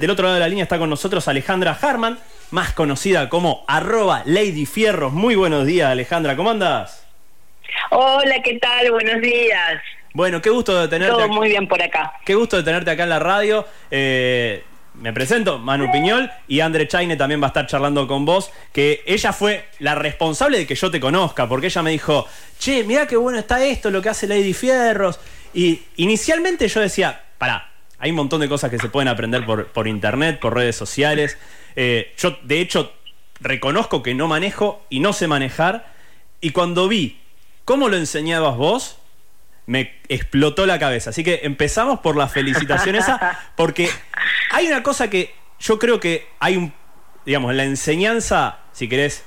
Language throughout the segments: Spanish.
Del otro lado de la línea está con nosotros Alejandra Harman, más conocida como arroba Lady Fierros. Muy buenos días, Alejandra, ¿cómo andas? Hola, ¿qué tal? Buenos días. Bueno, qué gusto de tenerte. Todo muy bien por acá. Qué gusto de tenerte acá en la radio. Eh, me presento, Manu Piñol, y Andre Chaine también va a estar charlando con vos, que ella fue la responsable de que yo te conozca, porque ella me dijo, che, mira qué bueno está esto, lo que hace Lady Fierros. Y inicialmente yo decía, pará, hay un montón de cosas que se pueden aprender por, internet, por redes sociales. Eh, yo, de hecho, reconozco que no manejo y no sé manejar. Y cuando vi cómo lo enseñabas vos, me explotó la cabeza. Así que empezamos por la felicitación esa, porque hay una cosa que yo creo que hay un, digamos, la enseñanza, si querés,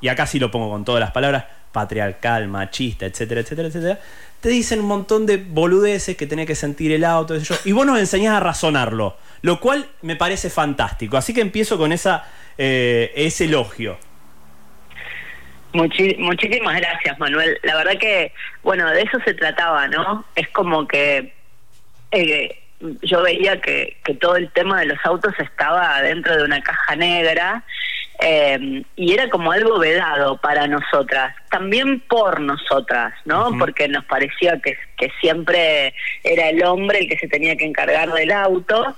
y acá sí lo pongo con todas las palabras, patriarcal, machista, etcétera, etcétera, etcétera, te dicen un montón de boludeces que tenés que sentir el auto, y vos nos enseñás a razonarlo, lo cual me parece fantástico. Así que empiezo con esa, eh, ese elogio. muchísimas gracias, Manuel. La verdad que, bueno, de eso se trataba, ¿no? Es como que eh, yo veía que, que todo el tema de los autos estaba dentro de una caja negra eh, y era como algo vedado para nosotras, también por nosotras, ¿no? Porque nos parecía que, que siempre era el hombre el que se tenía que encargar del auto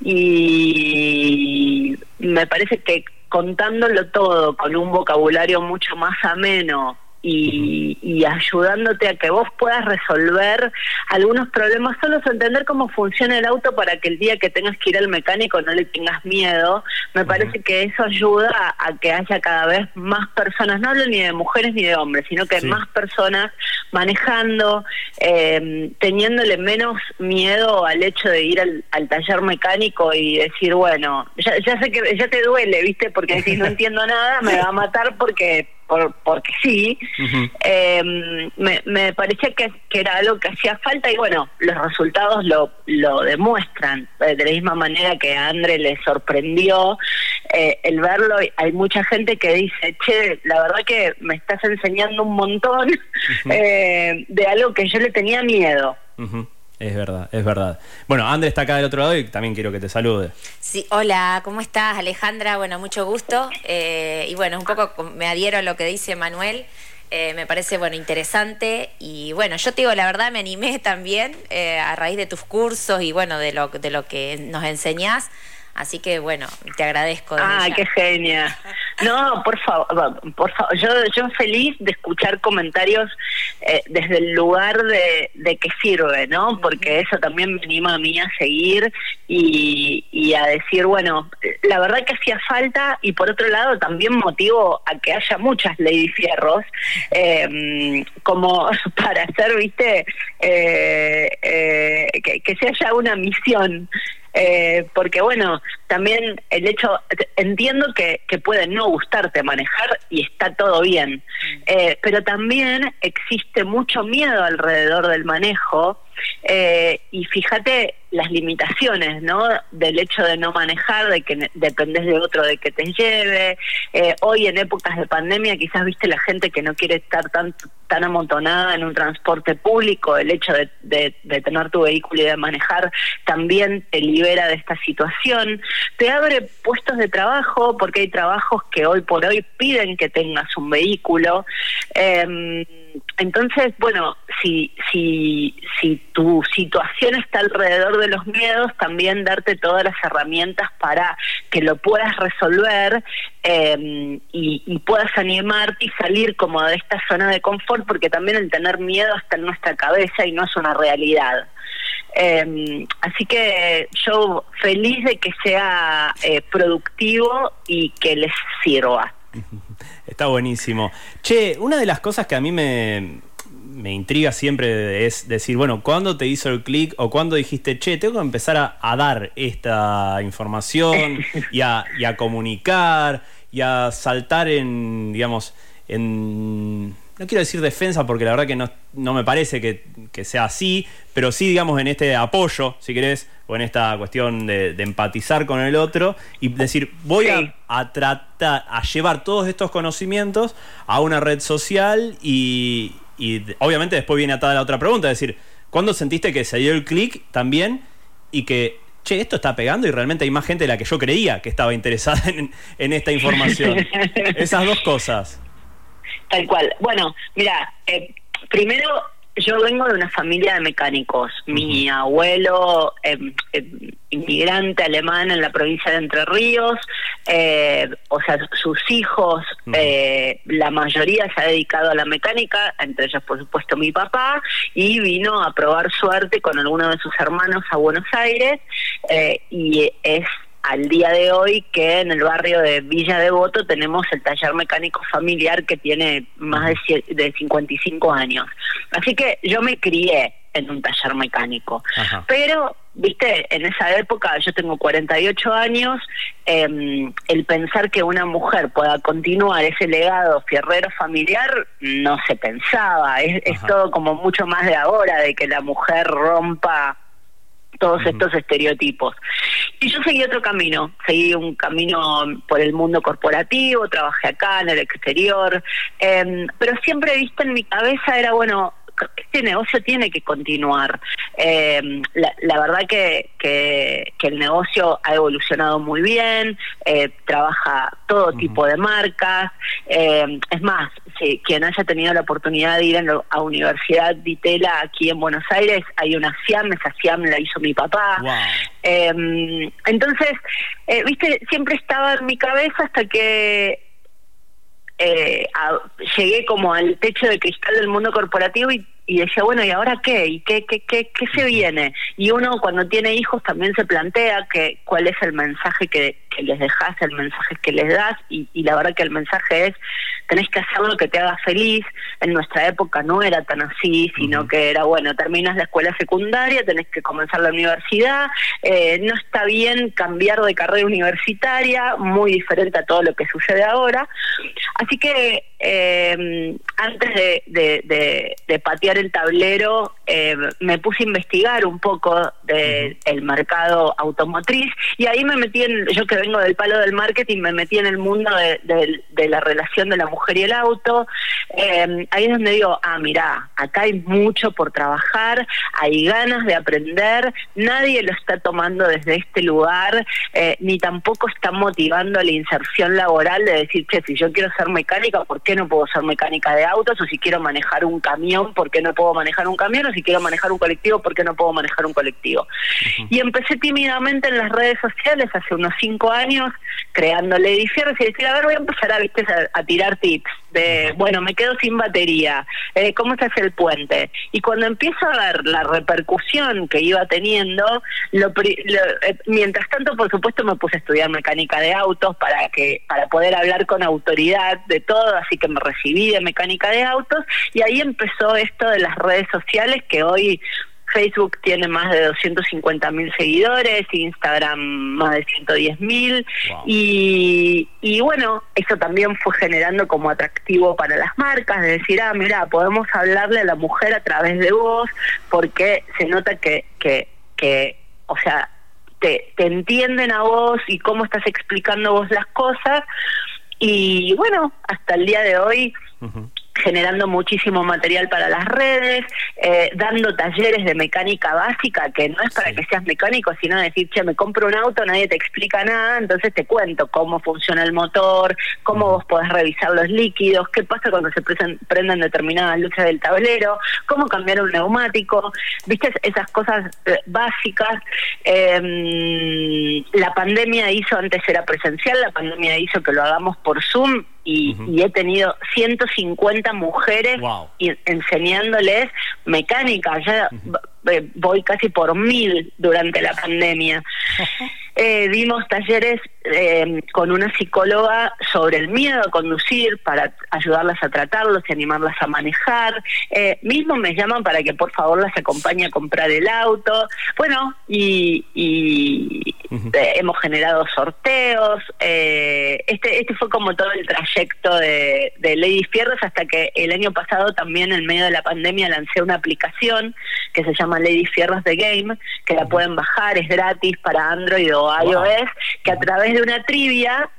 y me parece que contándolo todo con un vocabulario mucho más ameno y, ayudándote a que vos puedas resolver algunos problemas, solo entender cómo funciona el auto para que el día que tengas que ir al mecánico no le tengas miedo. Me parece que eso ayuda a, que haya cada vez más personas, no hablo ni de mujeres ni de hombres, sino que más personas manejando, eh, teniéndole menos miedo al hecho de ir al, taller mecánico y decir, bueno, ya, ya sé que ya te duele, ¿viste? Porque si no entiendo nada, me va a matar porque por, porque sí, eh, me, me parecía que, era algo que hacía falta y bueno, los resultados lo, lo demuestran. Eh, de la misma manera que a André le sorprendió eh, el verlo, hay mucha gente que dice, che, la verdad que me estás enseñando un montón de algo que yo le tenía miedo. Es verdad, es verdad. Bueno, André está acá del otro lado y también quiero que te salude. Sí, hola, ¿cómo estás Alejandra? Bueno, mucho gusto. Eh, y bueno, un poco me adhiero a lo que dice Manuel. Eh, me parece, bueno, interesante. Y bueno, yo te digo, la verdad me animé también eh, a raíz de tus cursos y bueno, de lo, de lo que nos enseñás. Así que bueno, te agradezco. Ah, qué genia. No, por favor, por favor, yo, yo feliz de escuchar comentarios eh, desde el lugar de, de que sirve, ¿no? Porque eso también me anima a mí a seguir y, y a decir, bueno, la verdad que hacía falta y por otro lado también motivo a que haya muchas Lady Fierros eh, como para hacer, viste, eh, eh, que, que se haya una misión eh, porque bueno, también el hecho, entiendo que, que puede no gustarte manejar y está todo bien, eh, pero también existe mucho miedo alrededor del manejo. Eh, y fíjate las limitaciones, ¿no? Del hecho de no manejar, de que dependes de otro de que te lleve. Eh, hoy en épocas de pandemia quizás viste la gente que no quiere estar tan tan amontonada en un transporte público, el hecho de, de, tener tu vehículo y de manejar también te libera de esta situación, te abre puestos de trabajo porque hay trabajos que hoy por hoy piden que tengas un vehículo. Eh, entonces, bueno, si, si, si tu situación está alrededor de los miedos, también darte todas las herramientas para que lo puedas resolver em, y, puedas animarte y salir como de esta zona de confort, porque también el tener miedo está en nuestra cabeza y no es una realidad. Em, así que yo feliz de que sea eh, productivo y que les sirva. Está buenísimo. Che, una de las cosas que a mí me, me intriga siempre es decir, bueno, ¿cuándo te hizo el clic o cuándo dijiste, che, tengo que empezar a, dar esta información y a, y a, comunicar y a saltar en, digamos, en... No quiero decir defensa porque la verdad que no, no me parece que, sea así, pero sí, digamos, en este apoyo, si querés, o en esta cuestión de, empatizar con el otro y decir, voy a, tratar, a llevar todos estos conocimientos a una red social y, y obviamente después viene atada la otra pregunta, es decir, ¿cuándo sentiste que se dio el clic también y que, che, esto está pegando y realmente hay más gente de la que yo creía que estaba interesada en, esta información. Esas dos cosas. Tal cual. Bueno, mira, eh, primero yo vengo de una familia de mecánicos. Mi abuelo, em, em, inmigrante alemán en la provincia de Entre Ríos, eh, o sea, sus hijos, eh, la mayoría se ha dedicado a la mecánica, entre ellos, por supuesto, mi papá, y vino a probar suerte con alguno de sus hermanos a Buenos Aires, eh, y es al día de hoy que en el barrio de Villa Devoto tenemos el taller mecánico familiar que tiene más de, de 55 años. Así que yo me crié en un taller mecánico. Pero, viste, en esa época, yo tengo 48 años, em, el pensar que una mujer pueda continuar ese legado fierrero familiar no se pensaba. Es, es todo como mucho más de ahora, de que la mujer rompa todos estos estereotipos. Y yo seguí otro camino, seguí un camino por el mundo corporativo, trabajé acá en el exterior, eh, pero siempre viste en mi cabeza era, bueno, este negocio tiene que continuar. Eh, la, verdad que, que, el negocio ha evolucionado muy bien, eh, trabaja todo tipo de marcas. Eh, es más, si quien haya tenido la oportunidad de ir a Universidad Ditela aquí en Buenos Aires, hay una SIAM, esa SIAM la hizo mi papá. entonces, viste, siempre estaba en mi cabeza hasta que eh, llegué como al techo de cristal del mundo corporativo y, decía, bueno, ¿y ahora qué? ¿Y qué, qué, qué, qué se viene? Y uno cuando tiene hijos también se plantea que cuál es el mensaje que, que les dejas, el mensaje que les das, y, y la verdad que el mensaje es, tenés que hacer lo que te haga feliz. En nuestra época no era tan así, sino que era, bueno, terminas la escuela secundaria, tenés que comenzar la universidad, eh, no está bien cambiar de carrera universitaria, muy diferente a todo lo que sucede ahora. Así que eh, antes de, de, patear el tablero, eh, me puse a investigar un poco del el mercado automotriz y ahí me metí en, yo que vengo del palo del marketing, me metí en el mundo de, de la relación de la mujer y el auto. Eh, ahí es donde digo, ah, mira, acá hay mucho por trabajar, hay ganas de aprender, nadie lo está tomando desde este lugar, ni tampoco está motivando la inserción laboral de decir, che, si yo quiero ser mecánica, ¿por qué no puedo ser mecánica de autos? O si quiero manejar un camión, ¿por qué no puedo manejar un camión? O si quiero manejar un colectivo, ¿por qué no puedo manejar un colectivo? Y empecé tímidamente en las redes sociales hace unos cinco años, creando Lady Fierros y decir, a ver, voy a empezar a, ¿viste? a, tirar tips de, bueno, me quedo sin batería, eh, ¿cómo se hace el puente? Y cuando empiezo a ver la repercusión que iba teniendo, lo, eh, mientras tanto, por supuesto, me puse a estudiar mecánica de autos para que para poder hablar con autoridad de todo, así que me recibí de mecánica de autos y ahí empezó esto de las redes sociales que hoy Facebook tiene más de 250 mil seguidores, Instagram más de 110 mil. Y, y bueno, eso también fue generando como atractivo para las marcas, de decir, ah, mira, podemos hablarle a la mujer a través de vos porque se nota que, que, que o sea, te, te entienden a vos y cómo estás explicando vos las cosas. Y bueno, hasta el día de hoy generando muchísimo material para las redes, eh, dando talleres de mecánica básica, que no es para que seas mecánico, sino decir, che, me compro un auto, nadie te explica nada, entonces te cuento cómo funciona el motor, cómo vos podés revisar los líquidos, qué pasa cuando se prenden determinadas luces del tablero, cómo cambiar un neumático, viste esas cosas eh, básicas. Em, la pandemia hizo, antes era presencial, la pandemia hizo que lo hagamos por Zoom y, he tenido 150 mujeres enseñándoles mecánica. Voy casi por mil durante la pandemia. eh, dimos talleres eh, con una psicóloga sobre el miedo a conducir para ayudarlas a tratarlos y animarlas a manejar. Eh, mismo me llaman para que por favor las acompañe a comprar el auto. Bueno, y, eh, hemos generado sorteos. este, este fue como todo el trayecto de, de Lady Fierros hasta que el año pasado también en medio de la pandemia lancé una aplicación que se llama Lady Fierros de Game, que la pueden bajar, es gratis para Android o iOS, que a través de una trivia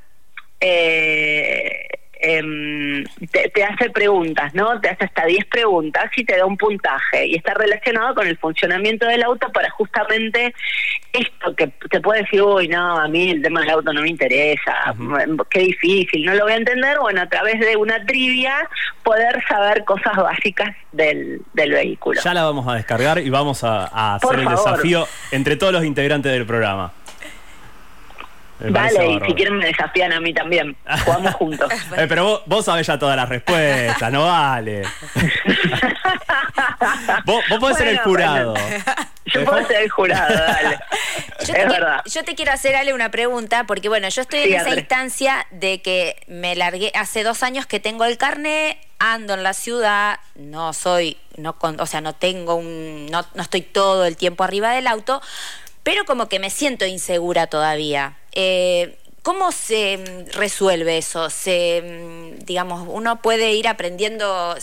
eh, em, te, hace preguntas, ¿no? Te hace hasta 10 preguntas y te da un puntaje. Y está relacionado con el funcionamiento del auto para justamente esto que te puede decir, uy, no, a mí el tema del auto no me interesa, qué difícil, no lo voy a entender. Bueno, a través de una trivia poder saber cosas básicas del, del vehículo. Ya la vamos a descargar y vamos a, hacer el desafío entre todos los integrantes del programa. Vale, y si quieren me desafían a mí también. Jugamos juntos. Eh, pero vos, vos, sabés ya todas las respuestas, no vale. vos, podés ser el jurado. Yo puedo ser el jurado, dale. Yo te, quiero, yo te quiero hacer, Ale, una pregunta, porque bueno, yo estoy en esa instancia de que me largué, hace dos años que tengo el carnet, ando en la ciudad, no soy, no o sea, no tengo un, no, no estoy todo el tiempo arriba del auto, pero como que me siento insegura todavía. Eh, ¿Cómo se mm, resuelve eso? Se, mm, digamos, uno puede ir aprendiendo,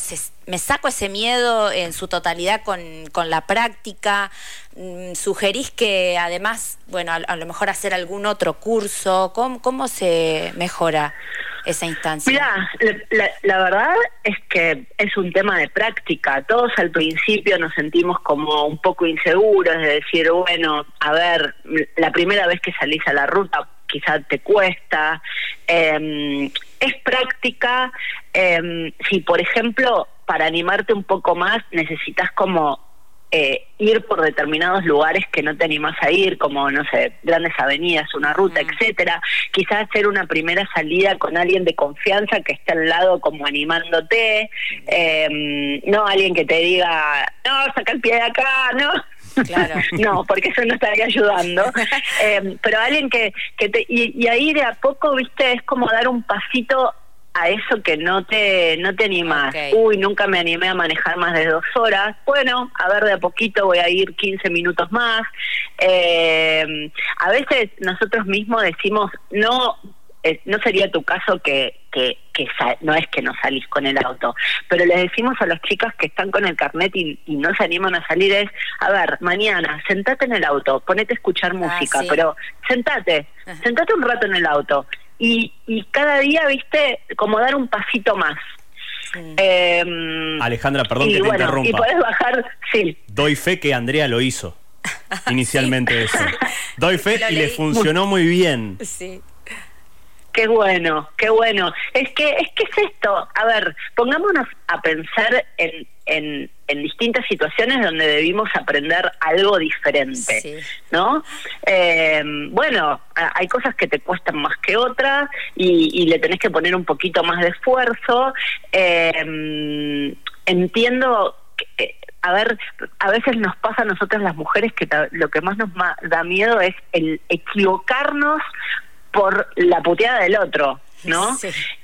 me saco ese miedo en su totalidad con, la práctica. Mm, ¿Sugerís que además, bueno, a, lo mejor hacer algún otro curso? ¿Cómo, cómo se mejora esa instancia? Mira, la, verdad es que es un tema de práctica. Todos al principio nos sentimos como un poco inseguros de decir, bueno, a ver, la primera vez que salís a la ruta quizá te cuesta. Em, es práctica. Em, si, por ejemplo, para animarte un poco más necesitas como eh, ir por determinados lugares que no te animas a ir, como, no sé, grandes avenidas, una ruta, etcétera. Quizás hacer una primera salida con alguien de confianza que esté al lado como animándote, eh, no alguien que te diga, no, saca el pie de acá, no. Claro. no, porque eso no estaría ayudando. Eh, pero alguien que, que te, y, y ahí de a poco, viste, es como dar un pasito a eso que no te no te animas. Uy, nunca me animé a manejar más de dos horas. Bueno, a ver, de a poquito voy a ir 15 minutos más. Eh, a veces nosotros mismos decimos, no, eh, no sería tu caso que, que, que no es que no salís con el auto, pero les decimos a las chicas que están con el carnet y, no se animan a salir es, a ver, mañana, sentate en el auto, ponete a escuchar ah, música, pero sentate, sentate un rato en el auto y, y cada día, viste, como dar un pasito más. Em, Alejandra, perdón que te interrumpa. Y podés bajar, sí. Doy fe que Andrea lo hizo inicialmente eso. Doy fe y le funcionó muy bien. Sí. Qué bueno, qué bueno. Es que es que es esto. A ver, pongámonos a pensar en, en, en distintas situaciones donde debimos aprender algo diferente, ¿no? Eh, bueno, hay cosas que te cuestan más que otras y, le tenés que poner un poquito más de esfuerzo. Eh, entiendo que, a ver, a veces nos pasa a nosotras las mujeres que lo que más nos da miedo es el equivocarnos por la puteada del otro, ¿no?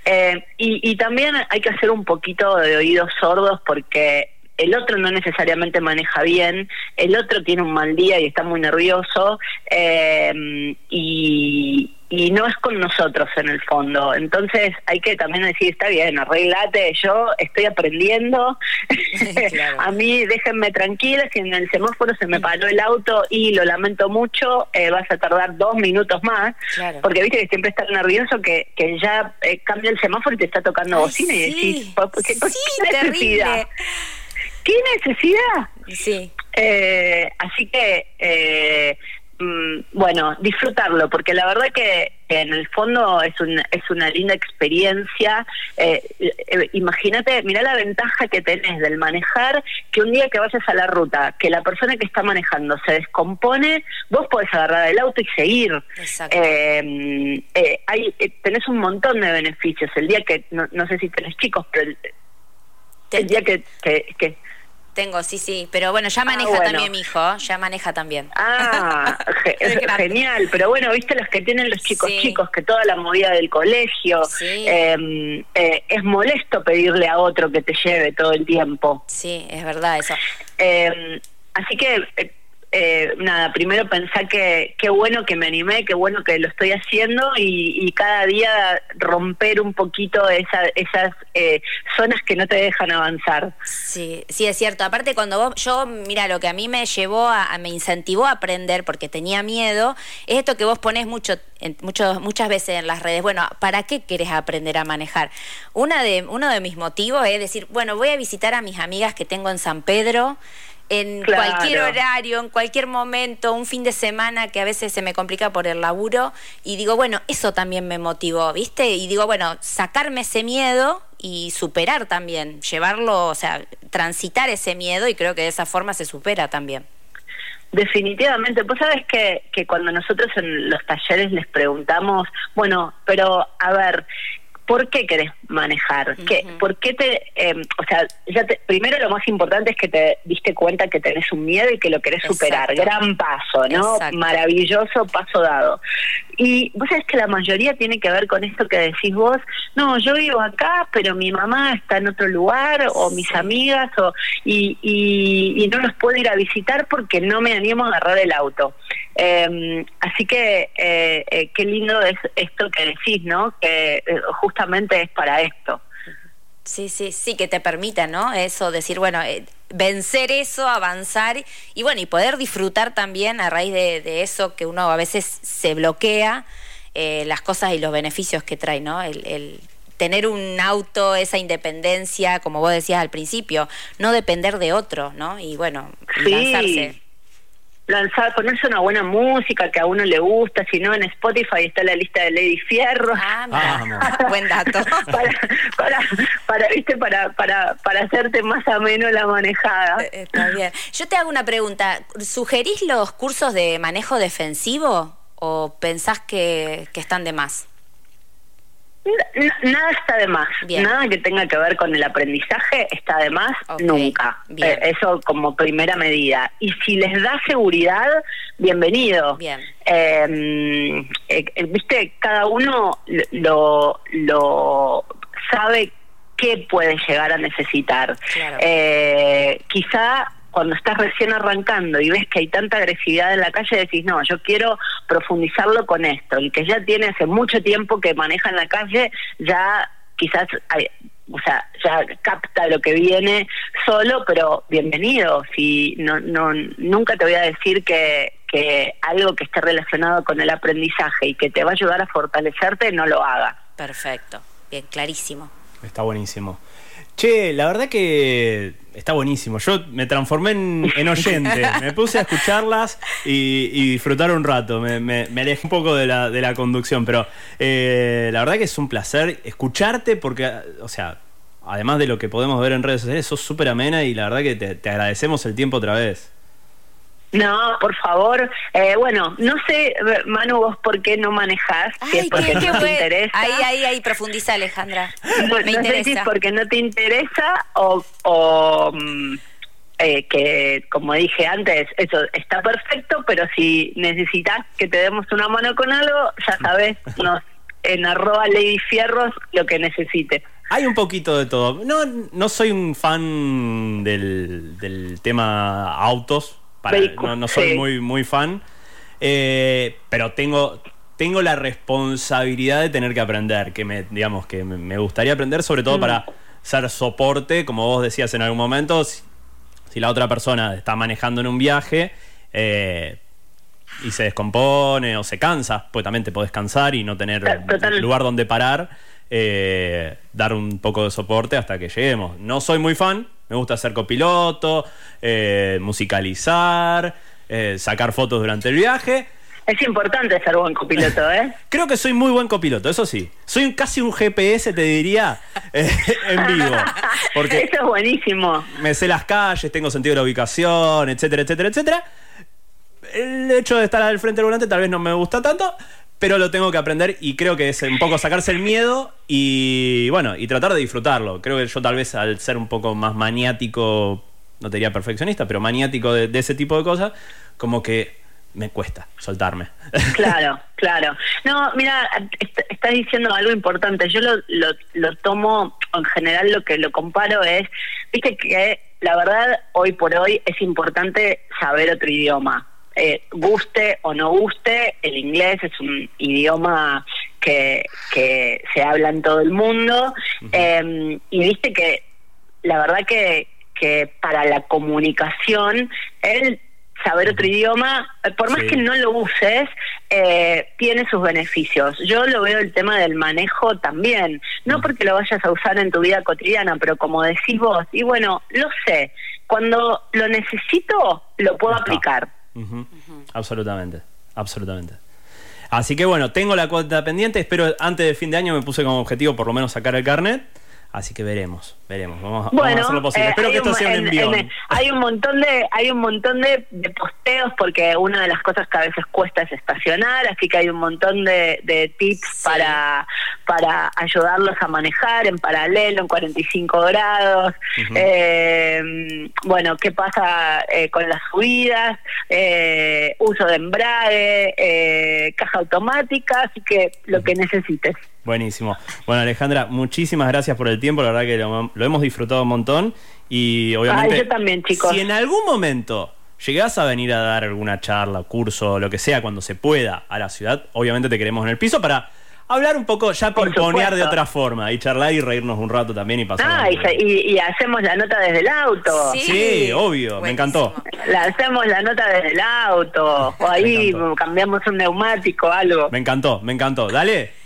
Eh, y, y también hay que hacer un poquito de oídos sordos porque el otro no necesariamente maneja bien, el otro tiene un mal día y está muy nervioso eh, y, y no es con nosotros en el fondo. Entonces hay que también decir, está bien, arreglate, yo estoy aprendiendo, a mí déjenme tranquila, si en el semáforo se me paró el auto y lo lamento mucho, eh, vas a tardar dos minutos más, porque viste que siempre estás nervioso que, que ya eh, cambia el semáforo y te está tocando bocina y decís, ¿qué, necesidad? ¿Qué necesidad? Sí. Eh, así que Mm, bueno, disfrutarlo, porque la verdad que, en el fondo es, es una linda experiencia. Eh, eh, imagínate, mira la ventaja que tenés del manejar, que un día que vayas a la ruta, que la persona que está manejando se descompone, vos podés agarrar el auto y seguir. Eh, hay, tenés un montón de beneficios. El día que, no, sé si tenés chicos, pero el, día que, que tengo, sí, sí, pero bueno, ya ah, maneja también mi hijo, ya maneja también. Ah, genial, pero bueno, viste los que tienen los chicos chicos, que toda la movida del colegio, em, eh, es molesto pedirle a otro que te lleve todo el tiempo. Sí, es verdad eso. Em, así que eh, nada, primero pensar que qué bueno que me animé, qué bueno que lo estoy haciendo y, cada día romper un poquito esa, esas eh, zonas que no te dejan avanzar. Sí, sí, es cierto. Aparte, cuando vos, yo, mira, lo que a mí me llevó, a, me incentivó a aprender porque tenía miedo, es esto que vos ponés mucho, mucho, muchas veces en las redes. Bueno, ¿para qué querés aprender a manejar? Una de, uno de mis motivos es decir, bueno, voy a visitar a mis amigas que tengo en San Pedro en cualquier horario, en cualquier momento, un fin de semana que a veces se me complica por el laburo y digo, bueno, eso también me motivó, ¿viste? Y digo, bueno, sacarme ese miedo y superar también, llevarlo, o sea, transitar ese miedo y creo que de esa forma se supera también. Definitivamente, vos sabes que, que cuando nosotros en los talleres les preguntamos, bueno, pero a ver, ¿por qué querés manejar? ¿Qué, ¿Por qué te.? Em, o sea, ya primero lo más importante es que te diste cuenta que tenés un miedo y que lo querés superar. Gran paso, ¿no? Maravilloso paso dado. Y vos sabés que la mayoría tiene que ver con esto que decís vos. No, yo vivo acá, pero mi mamá está en otro lugar, o mis amigas, o, y, y, y no los puedo ir a visitar porque no me animo a agarrar el auto. Eh, así que eh, eh, qué lindo es esto que decís, ¿no? Que eh, justamente es para esto. Sí, sí, sí, que te permita, ¿no? Eso, decir, bueno, vencer eso, avanzar y bueno, y poder disfrutar también a raíz de, eso que uno a veces se bloquea, las cosas y los beneficios que trae, ¿no? El, tener un auto, esa independencia, como vos decías al principio, no depender de otro, ¿no? Y bueno, lanzarse lanzar, ponerse una buena música que a uno le gusta, si no en Spotify está la lista de Lady Fierro. Ah, buen dato. para, para, para, viste, para, para, para hacerte más ameno la manejada. Eh, está bien. Yo te hago una pregunta. ¿Sugerís los cursos de manejo defensivo o pensás que, que están de más? Nada está de más, nada que tenga que ver con el aprendizaje está de más nunca. Eh, eso como primera medida. Y si les da seguridad, bienvenido. Bien. Em, eh, eh, Viste, cada uno lo, lo sabe qué puede llegar a necesitar. quizá cuando estás recién arrancando y ves que hay tanta agresividad en la calle, decís, no, yo quiero profundizarlo con esto. El que ya tiene hace mucho tiempo que maneja en la calle, ya quizás, o sea, ya capta lo que viene solo, pero bienvenido. Si no, no, nunca te voy a decir que, que algo que esté relacionado con el aprendizaje y que te va a ayudar a fortalecerte, no lo haga. Perfecto, bien, clarísimo. Está buenísimo. Che, la verdad que está buenísimo. Yo me transformé en, oyente. me puse a escucharlas y, disfrutar un rato. Me, alejé un poco de la, de la conducción, pero eh, la verdad que es un placer escucharte porque, o sea, además de lo que podemos ver en redes sociales, sos súper amena y la verdad que te agradecemos el tiempo otra vez. No, por favor. Eh, bueno, no sé, Manu, vos por qué no manejás. si es porque no te interesa. Ahí, ahí, ahí, profundiza, Alejandra. No, Me interesa. Sé si porque no te interesa o, o mm, eh, que, como dije antes, eso está perfecto, pero si necesitas que te demos una mano con algo, ya sabes, nos, en arroba Lady Fierros lo que necesite. Hay un poquito de todo. No, no soy un fan del, del tema autos, no, soy muy, muy fan, eh, pero tengo, tengo la responsabilidad de tener que aprender, que me, digamos, que me gustaría aprender, sobre todo mm. para ser soporte, como vos decías en algún momento, si, la otra persona está manejando en un viaje eh, y se descompone o se cansa, pues también te podés cansar y no tener lugar donde parar. Eh, dar un poco de soporte hasta que lleguemos. No soy muy fan, me gusta ser copiloto, eh, musicalizar, eh, sacar fotos durante el viaje. Es importante ser buen copiloto, ¿eh? Creo que soy muy buen copiloto, eso sí. Soy casi un GPS, te diría, eh, en vivo. Porque eso es buenísimo. Me sé las calles, tengo sentido de la ubicación, etcétera, etcétera, etcétera. El hecho de estar al frente del volante tal vez no me gusta tanto, pero lo tengo que aprender y creo que es un poco sacarse el miedo y bueno, y tratar de disfrutarlo. Creo que yo tal vez al ser un poco más maniático, no te diría perfeccionista, pero maniático de, ese tipo de cosas, como que me cuesta soltarme. Claro, claro. No, mira, estás diciendo algo importante. Yo lo, lo, lo tomo, en general lo que lo comparo es, viste que la verdad hoy por hoy es importante saber otro idioma eh, guste o no guste, el inglés es un idioma que, que se habla en todo el mundo. Eh, y viste que la verdad que, que para la comunicación, el saber otro idioma, eh, por más Sí. que no lo uses, eh, tiene sus beneficios. Yo lo veo el tema del manejo también, no porque lo vayas a usar en tu vida cotidiana, pero como decís vos, y bueno, lo sé, cuando lo necesito, lo puedo Absolutamente, absolutamente. Así que bueno, tengo la cuota pendiente, espero antes de fin de año me puse como objetivo por lo menos sacar el carnet, así que veremos, veremos, vamos, vamos a Bueno, hacer lo posible. eh, espero hay que esto sea un en- envión. en- hay un montón de hay un montón de, de posteos porque una de las cosas que a veces cuesta es estacionar, así que hay un montón de, de tips Sí. para para ayudarlos a manejar en paralelo en 45 grados. Ujú. Eh, bueno, qué pasa eh, con las subidas, Eh, uso de embrague, eh, caja automática, así que lo que necesites. Buenísimo. Bueno, Alejandra, muchísimas gracias por el tiempo. La verdad que lo, lo hemos disfrutado un montón. Y obviamente. Ay, yo también, chicos. Si en algún momento llegás a venir a dar alguna charla, curso, lo que sea, cuando se pueda a la ciudad, obviamente te queremos en el piso para hablar un poco, ya pimponear de otra forma y charlar y reírnos un rato también y pasar. Ah, y, se- y- y hacemos la nota desde el auto. Sí. Sí, obvio, me encantó. La hacemos la nota desde el auto, o ahí cambiamos un neumático, algo. Me encantó, me encantó. Dale.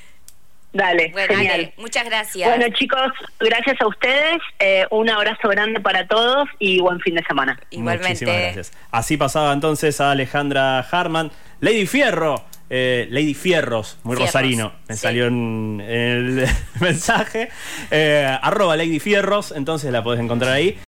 Dale, Bueno, genial. Muchas gracias. Bueno, chicos, gracias a ustedes. eh, un abrazo grande para todos y buen fin de semana. Igualmente. Muchísimas gracias. Así pasaba entonces a Alejandra Harman. Lady Fierro. eh, Lady Fierros, muy Fierros, rosarino, me sí. salió en, en el mensaje. Eh, arroba Lady Fierros, entonces la podés encontrar ahí.